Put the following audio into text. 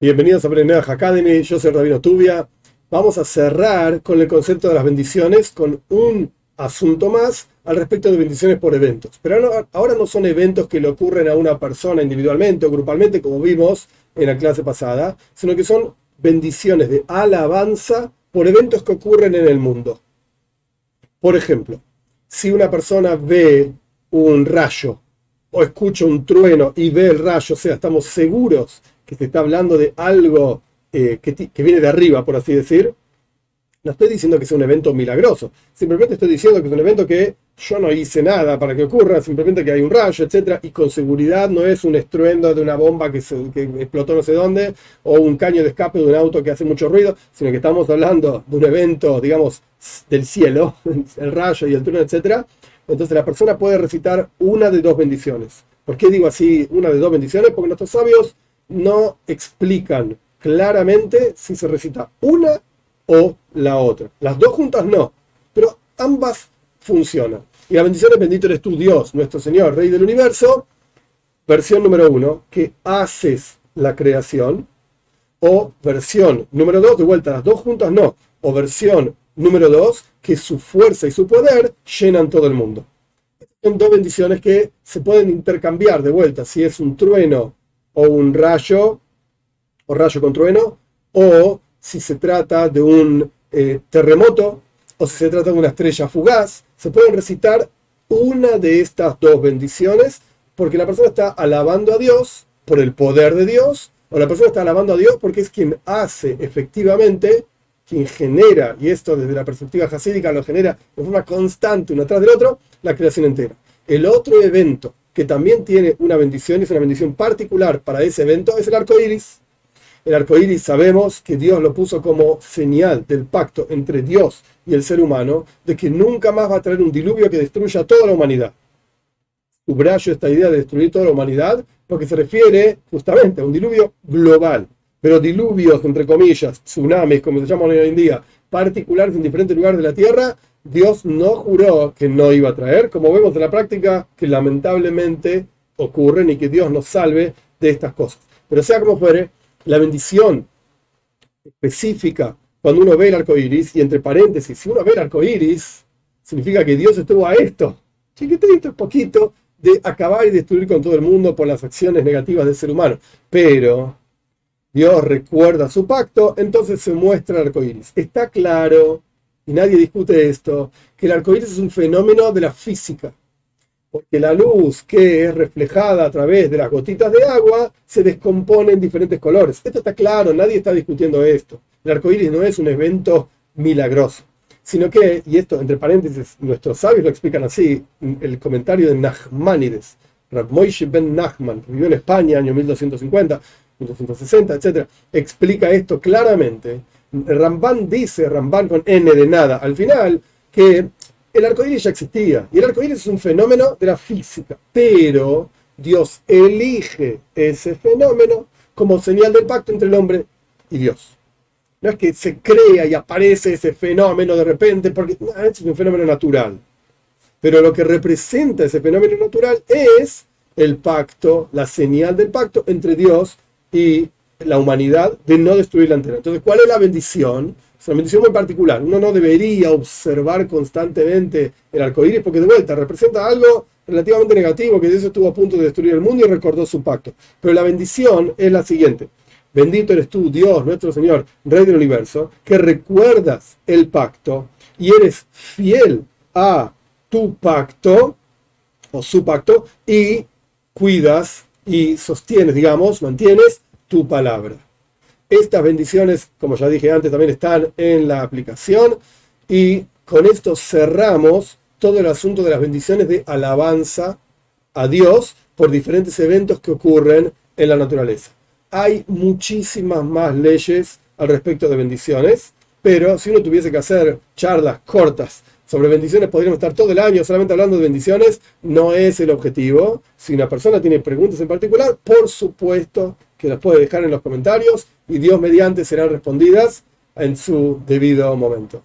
Bienvenidos a Brenner Academy, yo soy Rabino Tubia. Vamos a cerrar con el concepto de las bendiciones con un asunto más al respecto de bendiciones por eventos. Pero ahora no son eventos que le ocurren a una persona individualmente o grupalmente, como vimos en la clase pasada, sino que son bendiciones de alabanza por eventos que ocurren en el mundo. Por ejemplo, si una persona ve un rayo o escucha un trueno y ve el rayo, o sea, estamos seguros que se está hablando de algo eh, que, viene de arriba, por así decir, no estoy diciendo que sea un evento milagroso, simplemente estoy diciendo que es un evento que yo no hice nada para que ocurra, simplemente que hay un rayo, etc. Y con seguridad no es un estruendo de una bomba que, que, explotó no sé dónde, o un caño de escape de un auto que hace mucho ruido, sino que estamos hablando de un evento, digamos, del cielo, el rayo y el trueno, etc. Entonces la persona puede recitar una de dos bendiciones. ¿Por qué digo así, una de dos bendiciones? Porque nuestros sabios no explican claramente si se recita una o la otra. Las dos juntas no, pero ambas funcionan. Y la bendición es bendito eres tú, Dios, nuestro Señor, Rey del Universo, versión número uno, que haces la creación, o versión número dos, de vuelta, las dos juntas no, o versión número dos, que su fuerza y su poder llenan todo el mundo. Son dos bendiciones que se pueden intercambiar de vuelta, si es un trueno o un rayo, o rayo con trueno, o si se trata de un eh, terremoto, o si se trata de una estrella fugaz, se pueden recitar una de estas dos bendiciones, porque la persona está alabando a Dios por el poder de Dios, o la persona está alabando a Dios porque es quien hace efectivamente, quien genera, y esto desde la perspectiva hasídica lo genera de forma constante uno tras del otro, la creación entera. El otro evento que también tiene una bendición, es una bendición particular para ese evento, es el arco iris. El arco iris sabemos que Dios lo puso como señal del pacto entre Dios y el ser humano de que nunca más va a traer un diluvio que destruya toda la humanidad. Subrayo esta idea de destruir toda la humanidad porque se refiere justamente a un diluvio global. Pero diluvios, entre comillas, tsunamis, como se llaman hoy en día, particulares en diferentes lugares de la Tierra, Dios no juró que no iba a traer, como vemos en la práctica, que lamentablemente ocurren y que Dios nos salve de estas cosas. Pero sea como fuere, la bendición específica cuando uno ve el arco iris, y entre paréntesis, si uno ve el arco iris, significa que Dios estuvo a esto, chiquitito, poquito, de acabar y destruir con todo el mundo por las acciones negativas del ser humano. Pero Dios recuerda su pacto, entonces se muestra el arco iris. Está claro y nadie discute esto, que el arco iris es un fenómeno de la física. Porque la luz que es reflejada a través de las gotitas de agua se descompone en diferentes colores. Esto está claro, nadie está discutiendo esto. El arco iris no es un evento milagroso, sino que, y esto entre paréntesis, nuestros sabios lo explican así, el comentario de Nachmanides, Rab ben Nachman, vivió en España año 1250, 1260, etc., explica esto claramente Ramban dice, Ramban con N de nada, al final, que el arcoíris ya existía. Y el arcoíris es un fenómeno de la física. Pero Dios elige ese fenómeno como señal del pacto entre el hombre y Dios. No es que se crea y aparece ese fenómeno de repente, porque es un fenómeno natural. Pero lo que representa ese fenómeno natural es el pacto, la señal del pacto entre Dios y la humanidad de no destruir la antena. Entonces, ¿cuál es la bendición? Es una bendición muy particular. Uno no debería observar constantemente el arco iris porque de vuelta representa algo relativamente negativo, que Dios estuvo a punto de destruir el mundo y recordó su pacto. Pero la bendición es la siguiente. Bendito eres tú, Dios, nuestro Señor, Rey del universo, que recuerdas el pacto y eres fiel a tu pacto o su pacto y cuidas y sostienes, digamos, mantienes tu palabra. Estas bendiciones, como ya dije antes, también están en la aplicación y con esto cerramos todo el asunto de las bendiciones de alabanza a Dios por diferentes eventos que ocurren en la naturaleza. Hay muchísimas más leyes al respecto de bendiciones, pero si uno tuviese que hacer charlas cortas sobre bendiciones, podríamos estar todo el año solamente hablando de bendiciones, no es el objetivo. Si una persona tiene preguntas en particular, por supuesto que las puede dejar en los comentarios y Dios mediante serán respondidas en su debido momento.